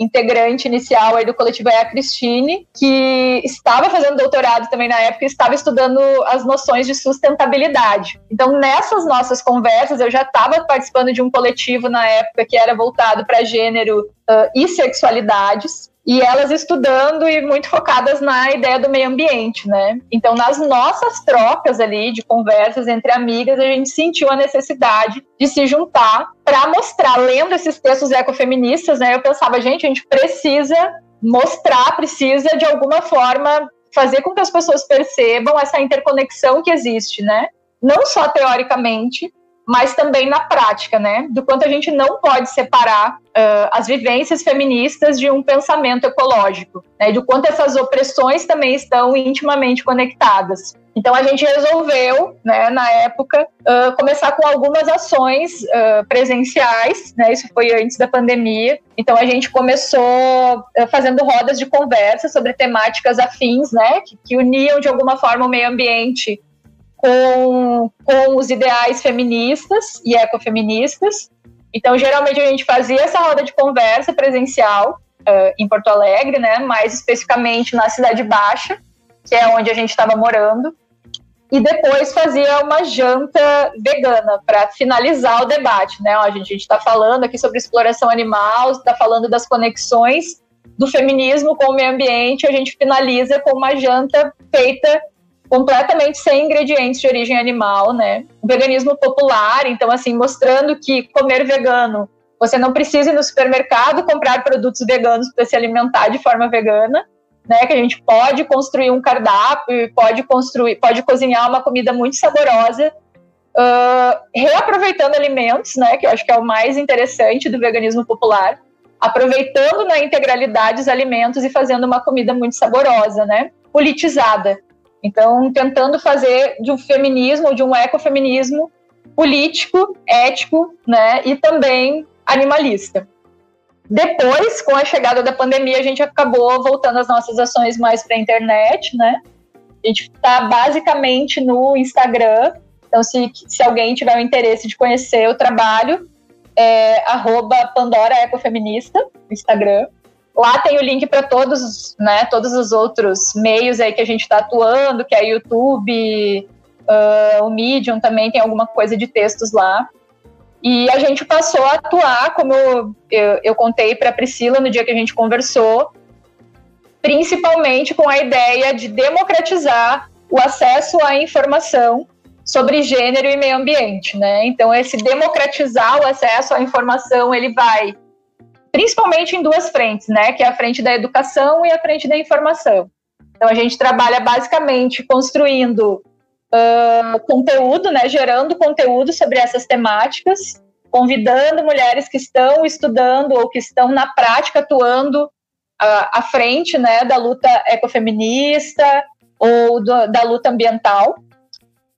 D: integrante inicial aí do coletivo é a Cristine, que estava fazendo doutorado também na época e estava estudando as noções de sustentabilidade. Então, nessas nossas conversas, eu já estava participando de um coletivo na época que era voltado para gênero uh, e sexualidades e elas estudando e muito focadas na ideia do meio ambiente, né? Então, nas nossas trocas ali de conversas entre amigas, a gente sentiu a necessidade de se juntar para mostrar, lendo esses textos ecofeministas, né? Eu pensava, gente, a gente precisa mostrar, precisa de alguma forma fazer com que as pessoas percebam essa interconexão que existe, né? Não só teoricamente, mas também na prática, né? Do quanto a gente não pode separar uh, as vivências feministas de um pensamento ecológico, né? Do quanto essas opressões também estão intimamente conectadas. Então a gente resolveu, né, na época, uh, começar com algumas ações uh, presenciais, né? Isso foi antes da pandemia. Então a gente começou fazendo rodas de conversa sobre temáticas afins, né, que, que uniam de alguma forma o meio ambiente com, com os ideais feministas e ecofeministas. Então, geralmente a gente fazia essa roda de conversa presencial uh, em Porto Alegre, né? Mais especificamente na Cidade Baixa, que é onde a gente estava morando. E depois fazia uma janta vegana para finalizar o debate, né? A gente está falando aqui sobre exploração animal, está falando das conexões do feminismo com o meio ambiente. A gente finaliza com uma janta feita completamente sem ingredientes de origem animal, né? O veganismo popular, então assim, mostrando que comer vegano, você não precisa ir no supermercado comprar produtos veganos para se alimentar de forma vegana, né? Que a gente pode construir um cardápio, pode construir, pode cozinhar uma comida muito saborosa, uh, reaproveitando alimentos, né? Que eu acho que é o mais interessante do veganismo popular, aproveitando na integralidade os alimentos e fazendo uma comida muito saborosa, né? Politizada. Então, tentando fazer de um feminismo, de um ecofeminismo político, ético, né, e também animalista. Depois, com a chegada da pandemia, a gente acabou voltando as nossas ações mais para a internet, né? A gente está basicamente no Instagram. Então, se, se alguém tiver o interesse de conhecer o trabalho, é Pandora Ecofeminista, Instagram. Lá tem o link para todos, né, todos os outros meios aí que a gente está atuando, que é YouTube, uh, o Medium também tem alguma coisa de textos lá. E a gente passou a atuar, como eu, eu, eu contei para a Priscila no dia que a gente conversou, principalmente com a ideia de democratizar o acesso à informação sobre gênero e meio ambiente, né? Então esse democratizar o acesso à informação, ele vai principalmente em duas frentes, né? Que é a frente da educação e a frente da informação. Então a gente trabalha basicamente construindo uh, conteúdo, né? Gerando conteúdo sobre essas temáticas, convidando mulheres que estão estudando ou que estão na prática atuando uh, à frente, né? Da luta ecofeminista ou do, da luta ambiental.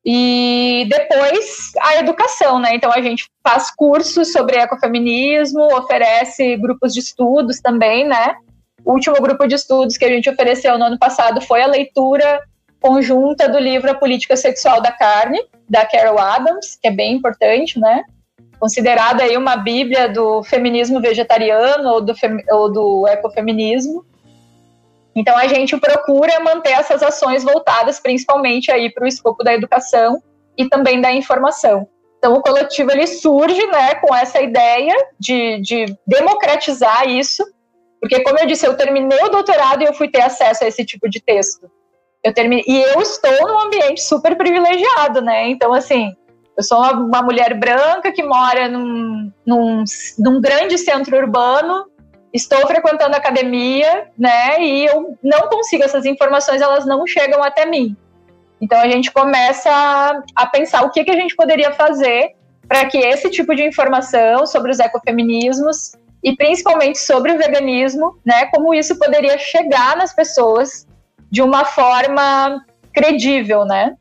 D: E depois a educação, né? Então a gente faz cursos sobre ecofeminismo, oferece grupos de estudos também, né? O último grupo de estudos que a gente ofereceu no ano passado foi a leitura conjunta do livro A Política Sexual da Carne, da Carol Adams, que é bem importante, né? Considerada aí uma bíblia do feminismo vegetariano ou do, ou do ecofeminismo. Então a gente procura manter essas ações voltadas principalmente aí para o escopo da educação e também da informação. Então o coletivo ele surge, né, com essa ideia de, de democratizar isso, porque como eu disse, eu terminei o doutorado e eu fui ter acesso a esse tipo de texto. Eu terminei, e eu estou num ambiente super privilegiado, né? Então assim, eu sou uma, uma mulher branca que mora num, num, num grande centro urbano estou frequentando academia, né? E eu não consigo essas informações, elas não chegam até mim. Então a gente começa a, pensar o que, que a gente poderia fazer para que esse tipo de informação sobre os ecofeminismos e principalmente sobre o veganismo, né, como isso poderia chegar nas pessoas de uma forma credível, né?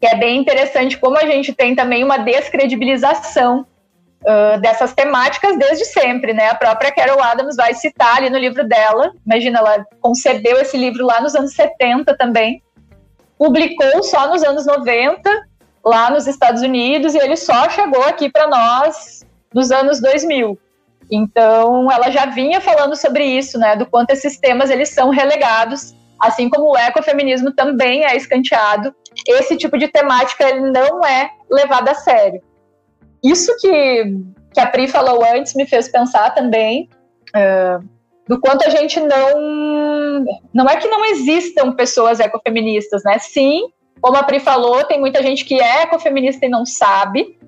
D: Que é bem interessante como a gente tem também uma descredibilização uh, dessas temáticas desde sempre, né? A própria Carol Adams vai citar ali no livro dela, imagina, ela concebeu esse livro lá nos anos 70 também, publicou só nos anos 90, lá nos Estados Unidos, e ele só chegou aqui para nós nos anos 2000. Então, ela já vinha falando sobre isso, né, do quanto esses temas eles são relegados, assim como o ecofeminismo também é escanteado. Esse tipo de temática ele não é levado a sério. Isso que, que a Pri falou antes me fez pensar também uh, do quanto a gente não. Não é que não existam pessoas ecofeministas, né? Sim, como a Pri falou, tem muita gente que é ecofeminista e não sabe,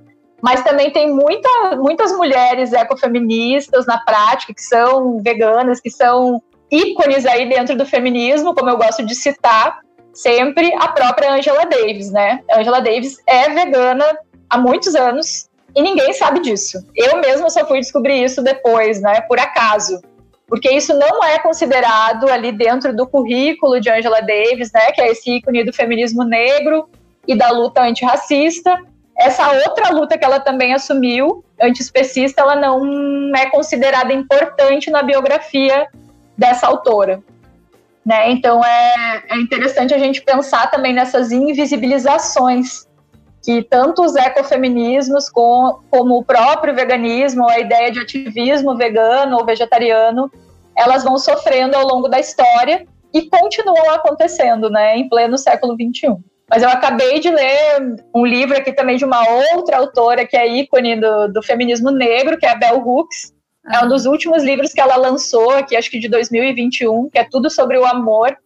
D: mas também tem muita, muitas mulheres ecofeministas na prática, que são veganas, que são ícones aí dentro do feminismo, como eu gosto de citar sempre, a própria Angela Davis, né? Angela Davis é vegana há muitos anos e ninguém sabe disso. Eu mesma só fui descobrir isso depois, né? Por acaso. Porque isso não é considerado ali dentro do currículo de Angela Davis, né? Que é esse ícone do feminismo negro e da luta antirracista essa outra luta que ela também assumiu, antiespecista, ela não é considerada importante na biografia dessa autora. Né? Então é, é interessante a gente pensar também nessas invisibilizações que tanto os ecofeminismos com, como o próprio veganismo, a ideia de ativismo vegano ou vegetariano, elas vão sofrendo ao longo da história e continuam acontecendo, né, em pleno século XXI. Mas eu acabei de ler um livro aqui também de uma outra autora que é ícone do, do feminismo negro, que é a Bell Hooks. É um dos últimos livros que ela lançou aqui, acho que de 2021, que é tudo sobre o amor.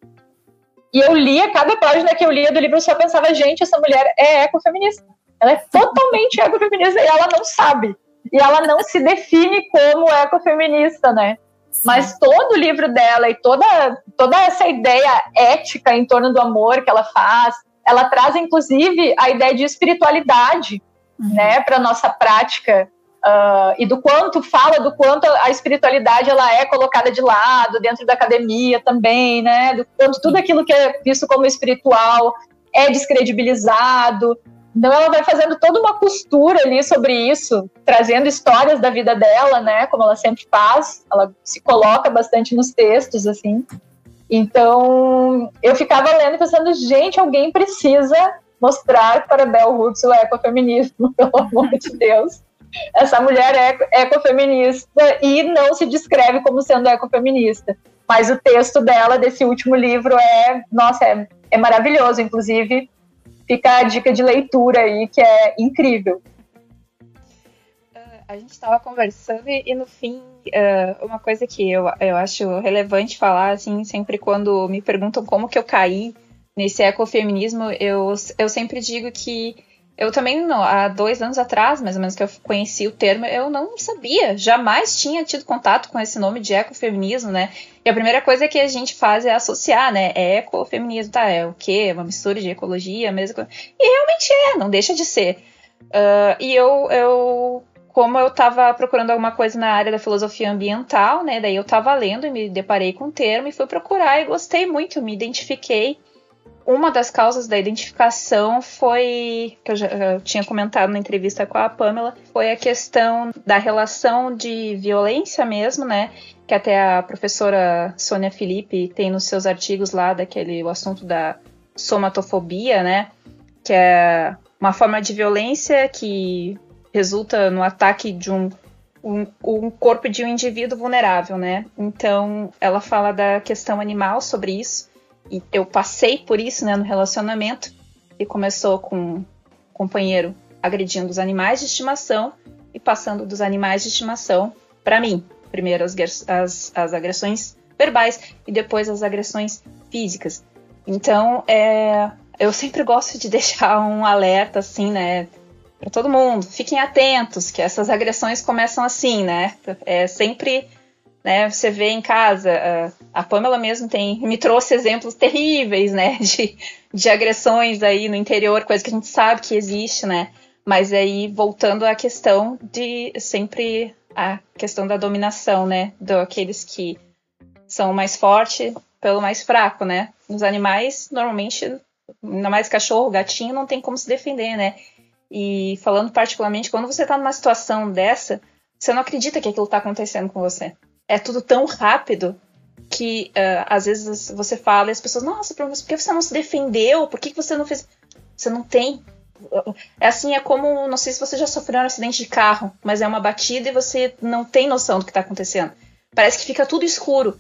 D: E eu lia, cada página que eu lia do livro, eu só pensava, gente, essa mulher é ecofeminista. Ela é totalmente ecofeminista e ela não sabe. E ela não se define como ecofeminista, né? Mas todo o livro dela e toda, toda essa ideia ética em torno do amor que ela faz, ela traz inclusive a ideia de espiritualidade, uhum. né, para nossa prática uh, e do quanto fala do quanto a espiritualidade ela é colocada de lado dentro da academia também, né, do quanto tudo aquilo que é visto como espiritual é descredibilizado. Então ela vai fazendo toda uma costura ali sobre isso, trazendo histórias da vida dela, né, como ela sempre faz. Ela se coloca bastante nos textos assim. Então, eu ficava lendo pensando, gente, alguém precisa mostrar para Bell Hooks o ecofeminismo, pelo amor de Deus. Essa mulher é ecofeminista e não se descreve como sendo ecofeminista. Mas o texto dela, desse último livro, é, nossa, é, é maravilhoso. Inclusive, fica a dica de leitura aí, que é incrível
B: a gente estava conversando e, e, no fim, uh, uma coisa que eu, eu acho relevante falar, assim, sempre quando me perguntam como que eu caí nesse ecofeminismo, eu, eu sempre digo que eu também, há dois anos atrás, mais ou menos, que eu conheci o termo, eu não sabia, jamais tinha tido contato com esse nome de ecofeminismo, né? E a primeira coisa que a gente faz é associar, né? É ecofeminismo, tá? É o quê? Uma mistura de ecologia, mesmo. E realmente é, não deixa de ser. Uh, e eu, eu como eu estava procurando alguma coisa na área da filosofia ambiental, né? Daí eu estava lendo e me deparei com o termo e fui procurar e gostei muito, me identifiquei. Uma das causas da identificação foi, que eu já eu tinha comentado na entrevista com a Pamela, foi a questão da relação de violência mesmo, né? Que até a professora Sônia Felipe tem nos seus artigos lá daquele o assunto da somatofobia, né? Que é uma forma de violência que resulta no ataque de um, um, um, corpo de um indivíduo vulnerável, né? Então, ela fala da questão animal sobre isso. E eu passei por isso, né, no relacionamento. E começou com um companheiro agredindo os animais de estimação e passando dos animais de estimação para mim. Primeiro as, as, as agressões verbais e depois as agressões físicas. Então, é, eu sempre gosto de deixar um alerta, assim, né? para todo mundo. Fiquem atentos, que essas agressões começam assim, né? É sempre, né? Você vê em casa, a Pamela mesmo tem me trouxe exemplos terríveis, né? De, de agressões aí no interior, coisa que a gente sabe que existe, né? Mas aí voltando à questão de sempre a questão da dominação, né? Daqueles que são mais fortes pelo mais fraco, né? Nos animais, normalmente, ainda mais cachorro, gatinho, não tem como se defender, né? E falando particularmente, quando você tá numa situação dessa, você não acredita que aquilo tá acontecendo com você. É tudo tão rápido que uh, às vezes você fala e as pessoas, nossa, por que você não se defendeu? Por que você não fez. Você não tem É assim, é como, não sei se você já sofreu um acidente de carro, mas é uma batida e você não tem noção do que está acontecendo. Parece que fica tudo escuro.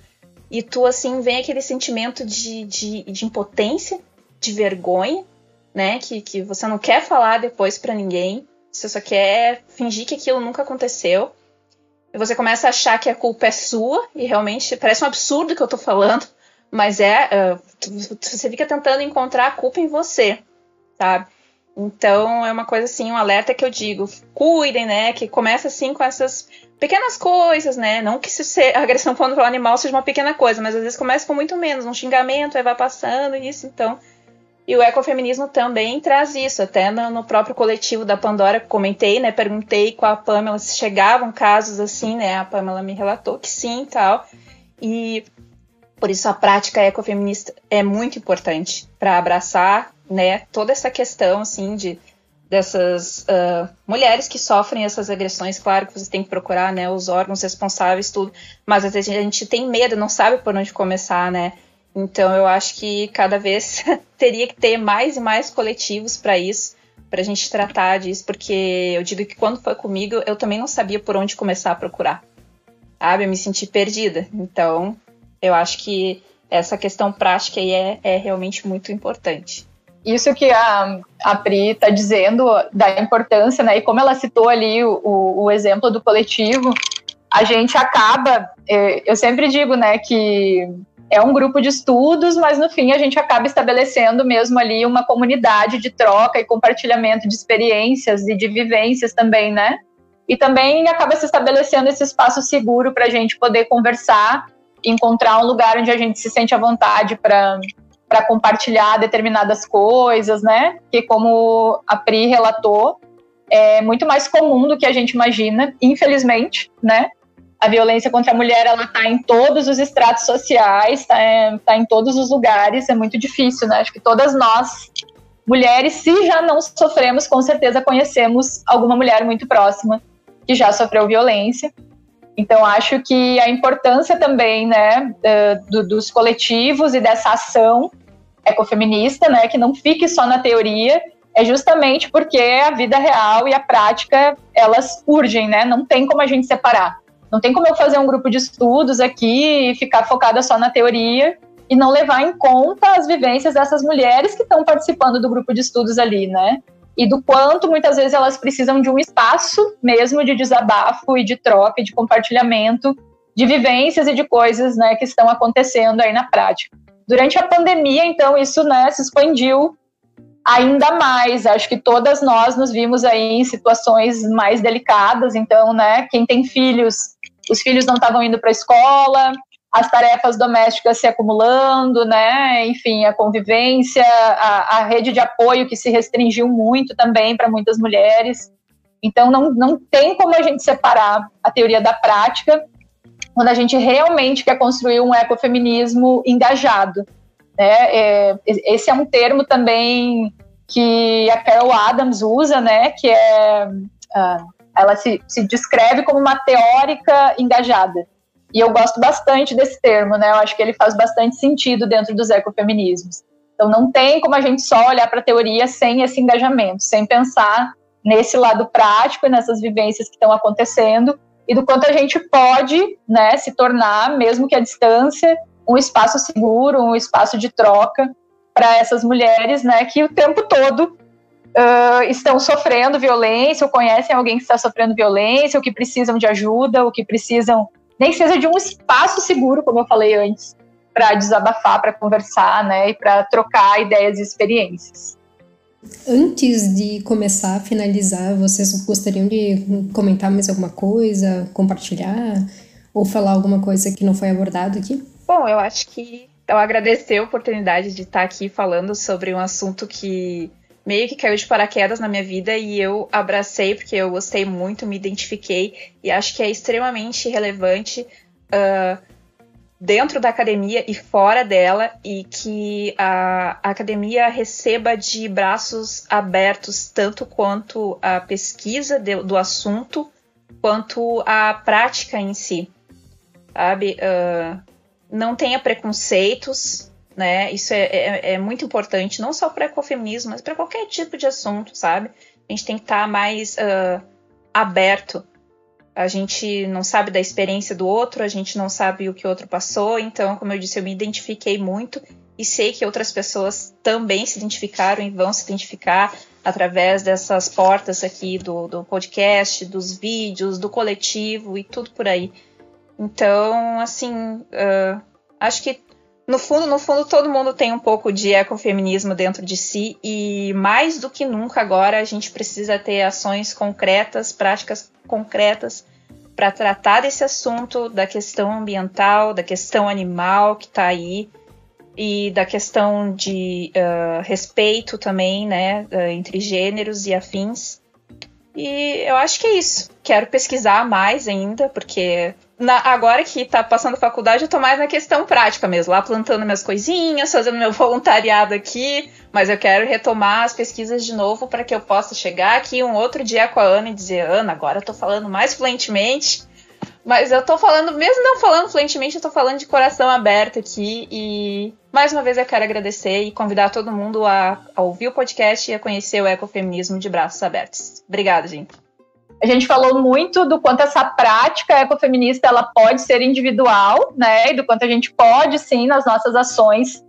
B: E tu, assim, vem aquele sentimento de, de, de impotência, de vergonha, né? Que, que você não quer falar depois para ninguém. Você só quer fingir que aquilo nunca aconteceu. Você começa a achar que a culpa é sua, e realmente parece um absurdo que eu tô falando, mas é. Uh, você fica tentando encontrar a culpa em você, sabe? Então é uma coisa assim, um alerta que eu digo, cuidem, né? Que começa assim com essas pequenas coisas, né? Não que se a agressão contra o animal seja uma pequena coisa, mas às vezes começa com muito menos, um xingamento, aí vai passando isso, então. E o ecofeminismo também traz isso, até no, no próprio coletivo da Pandora comentei, né? Perguntei com a Pamela se chegavam casos assim, né? A Pamela me relatou que sim tal. E por isso a prática ecofeminista é muito importante para abraçar né, toda essa questão assim de dessas uh, mulheres que sofrem essas agressões, claro que você tem que procurar, né, os órgãos responsáveis, tudo, mas às vezes a gente tem medo, não sabe por onde começar, né? Então eu acho que cada vez teria que ter mais e mais coletivos para isso, para a gente tratar disso, porque eu digo que quando foi comigo eu também não sabia por onde começar a procurar, sabe? Eu me senti perdida. Então eu acho que essa questão prática aí é, é realmente muito importante
D: isso que a, a Pri está dizendo da importância, né? E como ela citou ali o, o, o exemplo do coletivo, a gente acaba, é, eu sempre digo, né, que é um grupo de estudos, mas no fim a gente acaba estabelecendo mesmo ali uma comunidade de troca e compartilhamento de experiências e de vivências também, né? E também acaba se estabelecendo esse espaço seguro para a gente poder conversar, encontrar um lugar onde a gente se sente à vontade para para compartilhar determinadas coisas, né? Que como a Pri relatou, é muito mais comum do que a gente imagina, infelizmente, né? A violência contra a mulher ela está em todos os estratos sociais, está é, tá em todos os lugares, é muito difícil, né? Acho que todas nós, mulheres, se já não sofremos, com certeza conhecemos alguma mulher muito próxima que já sofreu violência. Então, acho que a importância também né, do, dos coletivos e dessa ação ecofeminista, né, que não fique só na teoria, é justamente porque a vida real e a prática, elas urgem, né? Não tem como a gente separar. Não tem como eu fazer um grupo de estudos aqui e ficar focada só na teoria e não levar em conta as vivências dessas mulheres que estão participando do grupo de estudos ali, né? E do quanto muitas vezes elas precisam de um espaço mesmo de desabafo e de troca de compartilhamento de vivências e de coisas, né, que estão acontecendo aí na prática. Durante a pandemia, então, isso né, se expandiu ainda mais. Acho que todas nós nos vimos aí em situações mais delicadas. Então, né, quem tem filhos, os filhos não estavam indo para a escola, as tarefas domésticas se acumulando, né? Enfim, a convivência, a, a rede de apoio que se restringiu muito também para muitas mulheres. Então, não, não tem como a gente separar a teoria da prática quando a gente realmente quer construir um ecofeminismo engajado. Né? É, esse é um termo também que a Carol Adams usa, né? que é, uh, ela se, se descreve como uma teórica engajada. E eu gosto bastante desse termo, né? Eu acho que ele faz bastante sentido dentro dos ecofeminismos. Então não tem como a gente só olhar para a teoria sem esse engajamento, sem pensar nesse lado prático e nessas vivências que estão acontecendo e do quanto a gente pode né, se tornar, mesmo que à distância, um espaço seguro, um espaço de troca para essas mulheres né, que o tempo todo uh, estão sofrendo violência, ou conhecem alguém que está sofrendo violência, ou que precisam de ajuda, ou que precisam, nem que seja de um espaço seguro, como eu falei antes, para desabafar, para conversar né, e para trocar ideias e experiências.
A: Antes de começar a finalizar, vocês gostariam de comentar mais alguma coisa, compartilhar ou falar alguma coisa que não foi abordado aqui?
B: Bom, eu acho que eu agradecer a oportunidade de estar aqui falando sobre um assunto que meio que caiu de paraquedas na minha vida e eu abracei porque eu gostei muito, me identifiquei e acho que é extremamente relevante uh, dentro da academia e fora dela e que a, academia receba de braços abertos tanto quanto a pesquisa de, do assunto quanto a prática em si, sabe? Uh, não tenha preconceitos, né? Isso é, é, é muito importante, não só para ecofeminismo, mas para qualquer tipo de assunto, sabe? A gente tem que estar tá mais uh, aberto. A gente não sabe da experiência do outro, a gente não sabe o que o outro passou, então, como eu disse, eu me identifiquei muito e sei que outras pessoas também se identificaram e vão se identificar através dessas portas aqui do, do podcast, dos vídeos, do coletivo e tudo por aí. Então, assim, uh, acho que no fundo, no fundo, todo mundo tem um pouco de ecofeminismo dentro de si e mais do que nunca agora a gente precisa ter ações concretas, práticas concretas para tratar desse assunto da questão ambiental, da questão animal que está aí e da questão de uh, respeito também, né, uh, entre gêneros e afins. E eu acho que é isso. Quero pesquisar mais ainda, porque na, agora que tá passando faculdade, eu tô mais na questão prática mesmo, lá plantando minhas coisinhas, fazendo meu voluntariado aqui, mas eu quero retomar as pesquisas de novo para que eu possa chegar aqui um outro dia com a Ana e dizer, Ana, agora eu tô falando mais fluentemente. Mas eu tô falando, mesmo não falando fluentemente, eu tô falando de coração aberto aqui. E mais uma vez eu quero agradecer e convidar todo mundo a, a ouvir o podcast e a conhecer o ecofeminismo de braços abertos. Obrigada, gente.
D: A gente falou muito do quanto essa prática ecofeminista ela pode ser individual, né? E do quanto a gente pode, sim, nas nossas ações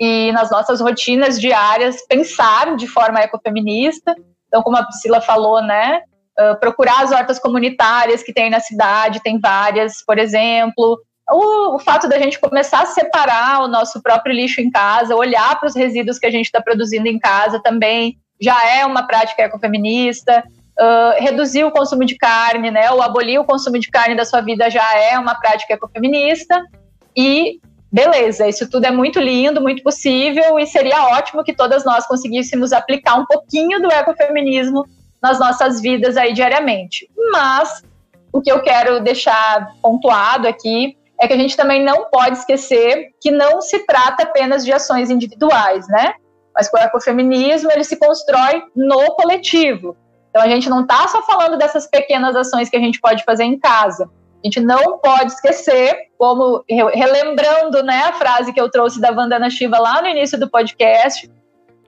D: e nas nossas rotinas diárias, pensar de forma ecofeminista. Então, como a Priscila falou, né? Uh, procurar as hortas comunitárias que tem na cidade, tem várias, por exemplo. O, o fato da gente começar a separar o nosso próprio lixo em casa, olhar para os resíduos que a gente está produzindo em casa também, já é uma prática ecofeminista uh, reduzir o consumo de carne, né, ou abolir o consumo de carne da sua vida já é uma prática ecofeminista. E beleza, isso tudo é muito lindo, muito possível e seria ótimo que todas nós conseguíssemos aplicar um pouquinho do ecofeminismo nas nossas vidas aí diariamente. Mas o que eu quero deixar pontuado aqui é que a gente também não pode esquecer que não se trata apenas de ações individuais, né? Mas o ecofeminismo ele se constrói no coletivo. Então a gente não está só falando dessas pequenas ações que a gente pode fazer em casa. A gente não pode esquecer, como relembrando né, a frase que eu trouxe da Vandana Shiva lá no início do podcast,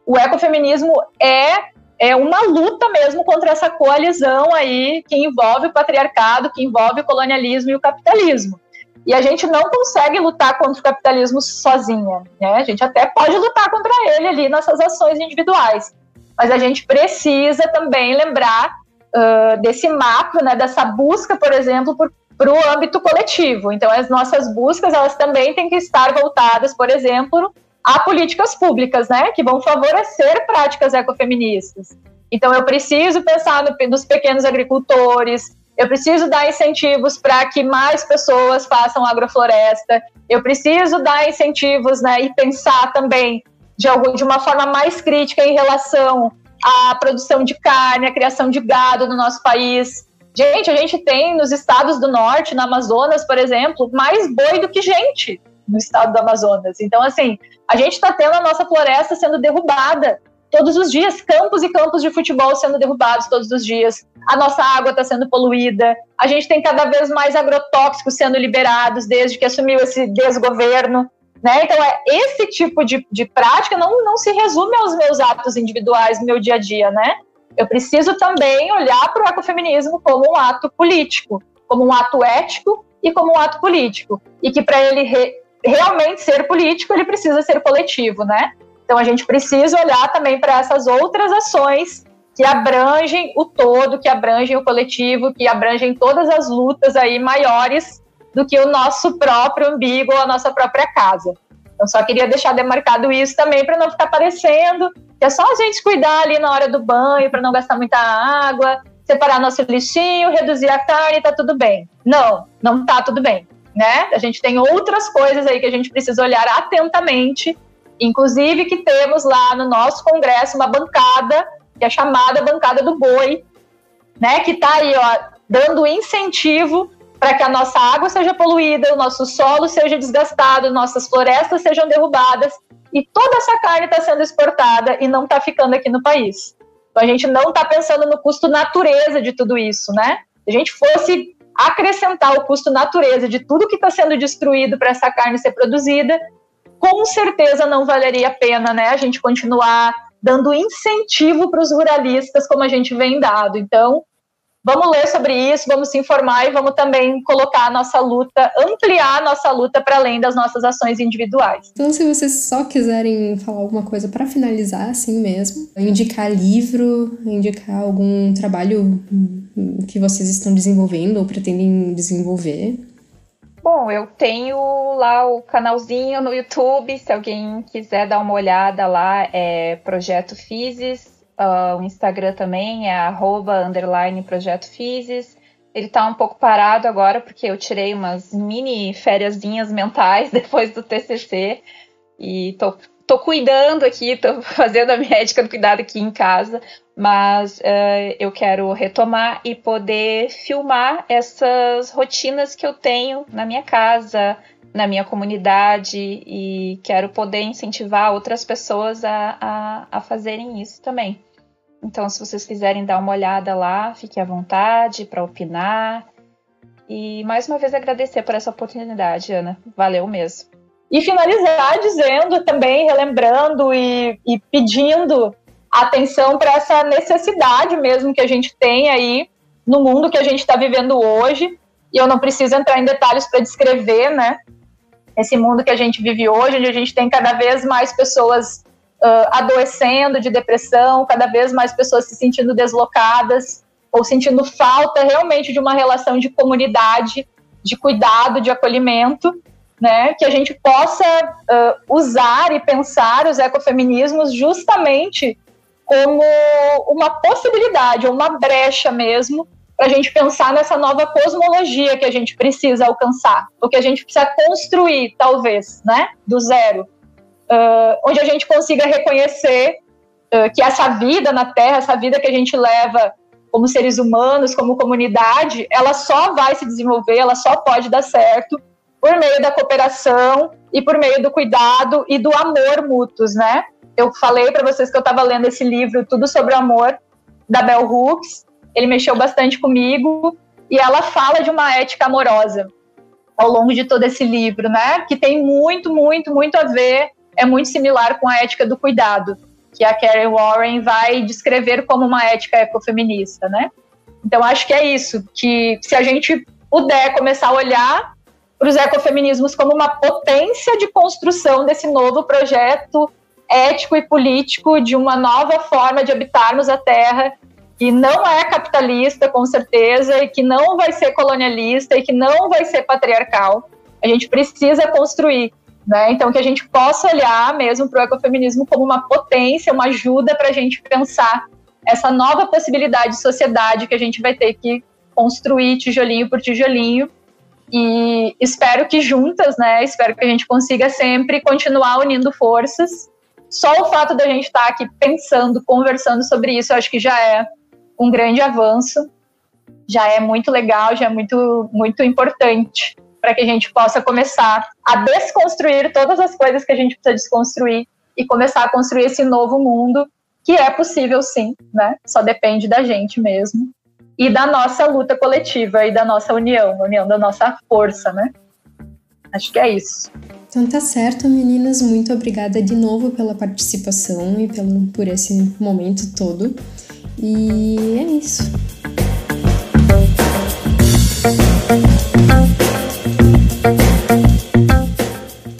D: o ecofeminismo é é uma luta mesmo contra essa coalizão aí que envolve o patriarcado, que envolve o colonialismo e o capitalismo. E a gente não consegue lutar contra o capitalismo sozinha, né? A gente até pode lutar contra ele ali nessas ações individuais, mas a gente precisa também lembrar uh, desse macro, né, dessa busca, por exemplo, para o âmbito coletivo. Então, as nossas buscas, elas também têm que estar voltadas, por exemplo, a políticas públicas, né, que vão favorecer práticas ecofeministas. Então, eu preciso pensar no, nos pequenos agricultores, eu preciso dar incentivos para que mais pessoas façam agrofloresta, eu preciso dar incentivos né, e pensar também de, algum, de uma forma mais crítica em relação à produção de carne, à criação de gado no nosso país. Gente, a gente tem nos estados do norte, no Amazonas, por exemplo, mais boi do que gente no estado do Amazonas. Então, assim, a gente está tendo a nossa floresta sendo derrubada todos os dias, campos e campos de futebol sendo derrubados todos os dias, a nossa água está sendo poluída, a gente tem cada vez mais agrotóxicos sendo liberados desde que assumiu esse desgoverno. Né? Então, é, esse tipo de, de prática não, não se resume aos meus atos individuais no meu dia a dia, né? Eu preciso também olhar para o ecofeminismo como um ato político, como um ato ético e como um ato político. E que para ele re, realmente ser político, ele precisa ser coletivo, né? Então, a gente precisa olhar também para essas outras ações que abrangem o todo, que abrangem o coletivo, que abrangem todas as lutas aí maiores do que o nosso próprio umbigo ou a nossa própria casa. Então, só queria deixar demarcado isso também para não ficar parecendo que é só a gente cuidar ali na hora do banho para não gastar muita água, separar nosso lixinho, reduzir a carne, tá tudo bem. Não, não tá tudo bem, né? A gente tem outras coisas aí que a gente precisa olhar atentamente, inclusive que temos lá no nosso congresso uma bancada que é chamada bancada do boi, né? Que tá aí, ó, dando incentivo para que a nossa água seja poluída, o nosso solo seja desgastado, nossas florestas sejam derrubadas e toda essa carne está sendo exportada e não está ficando aqui no país. Então a gente não está pensando no custo natureza de tudo isso, né? Se a gente fosse acrescentar o custo natureza de tudo que está sendo destruído para essa carne ser produzida, com certeza não valeria a pena, né? A gente continuar dando incentivo para os ruralistas como a gente vem dado. Então, vamos ler sobre isso, vamos se informar e vamos também colocar a nossa luta, ampliar a nossa luta para além das nossas ações individuais.
A: Então, se vocês só quiserem falar alguma coisa para finalizar, assim mesmo, indicar livro, indicar algum trabalho que vocês estão desenvolvendo ou pretendem desenvolver.
B: Bom, eu tenho lá o canalzinho no YouTube, se alguém quiser dar uma olhada lá, é Projeto Fizes. Uh, o Instagram também é arroba, underline Projeto. Ele tá um pouco parado agora, porque eu tirei umas mini fériasinhas mentais depois do TCC. E tô, tô cuidando aqui, tô fazendo a médica do cuidado aqui em casa mas uh, eu quero retomar e poder filmar essas rotinas que eu tenho na minha casa, na minha comunidade e quero poder incentivar outras pessoas a, a, a fazerem isso também. Então, se vocês quiserem dar uma olhada lá, fique à vontade para opinar. E mais uma vez agradecer por essa oportunidade, Ana. Valeu mesmo.
D: E finalizar dizendo também, relembrando e, e pedindo atenção para essa necessidade mesmo que a gente tem aí no mundo que a gente está vivendo hoje. E eu não preciso entrar em detalhes para descrever, né? Esse mundo que a gente vive hoje, onde a gente tem cada vez mais pessoas uh, adoecendo de depressão, cada vez mais pessoas se sentindo deslocadas ou sentindo falta realmente de uma relação de comunidade, de cuidado, de acolhimento, né? Que a gente possa uh, usar e pensar os ecofeminismos justamente como uma possibilidade, uma brecha mesmo, para a gente pensar nessa nova cosmologia que a gente precisa alcançar, o que a gente precisa construir, talvez, né, do zero, uh, onde a gente consiga reconhecer uh, que essa vida na Terra, essa vida que a gente leva como seres humanos, como comunidade, ela só vai se desenvolver, ela só pode dar certo por meio da cooperação e por meio do cuidado e do amor mútuos, né? eu falei para vocês que eu estava lendo esse livro, Tudo sobre o Amor, da Bell Hooks. Ele mexeu bastante comigo e ela fala de uma ética amorosa ao longo de todo esse livro, né? Que tem muito, muito, muito a ver, é muito similar com a ética do cuidado, que a Karen Warren vai descrever como uma ética ecofeminista, né? Então acho que é isso, que se a gente puder começar a olhar para os ecofeminismos como uma potência de construção desse novo projeto ético e político de uma nova forma de habitarmos a Terra que não é capitalista, com certeza, e que não vai ser colonialista e que não vai ser patriarcal. A gente precisa construir, né? Então, que a gente possa olhar mesmo para o ecofeminismo como uma potência, uma ajuda para a gente pensar essa nova possibilidade de sociedade que a gente vai ter que construir tijolinho por tijolinho. E espero que juntas, né? Espero que a gente consiga sempre continuar unindo forças só o fato da gente estar tá aqui pensando, conversando sobre isso, eu acho que já é um grande avanço, já é muito legal, já é muito, muito importante para que a gente possa começar a desconstruir todas as coisas que a gente precisa desconstruir e começar a construir esse novo mundo que é possível sim, né? Só depende da gente mesmo e da nossa luta coletiva e da nossa união, união da nossa força, né? Acho que é isso.
A: Então tá certo, meninas. Muito obrigada de novo pela participação e pelo, por esse momento todo. E é isso.